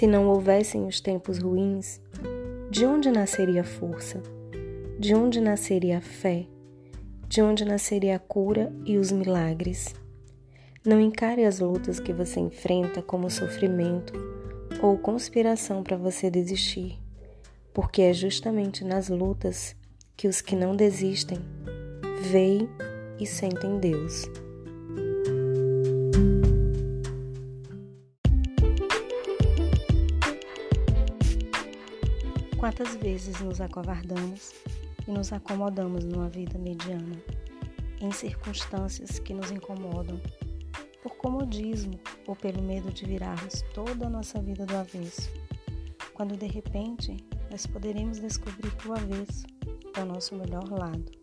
Se não houvessem os tempos ruins, de onde nasceria a força? De onde nasceria a fé? De onde nasceria a cura e os milagres? Não encare as lutas que você enfrenta como sofrimento ou conspiração para você desistir, porque é justamente nas lutas que os que não desistem veem e sentem Deus. Quantas vezes nos acovardamos e nos acomodamos numa vida mediana, em circunstâncias que nos incomodam, por comodismo ou pelo medo de virarmos toda a nossa vida do avesso, quando de repente nós poderemos descobrir que o avesso é o nosso melhor lado.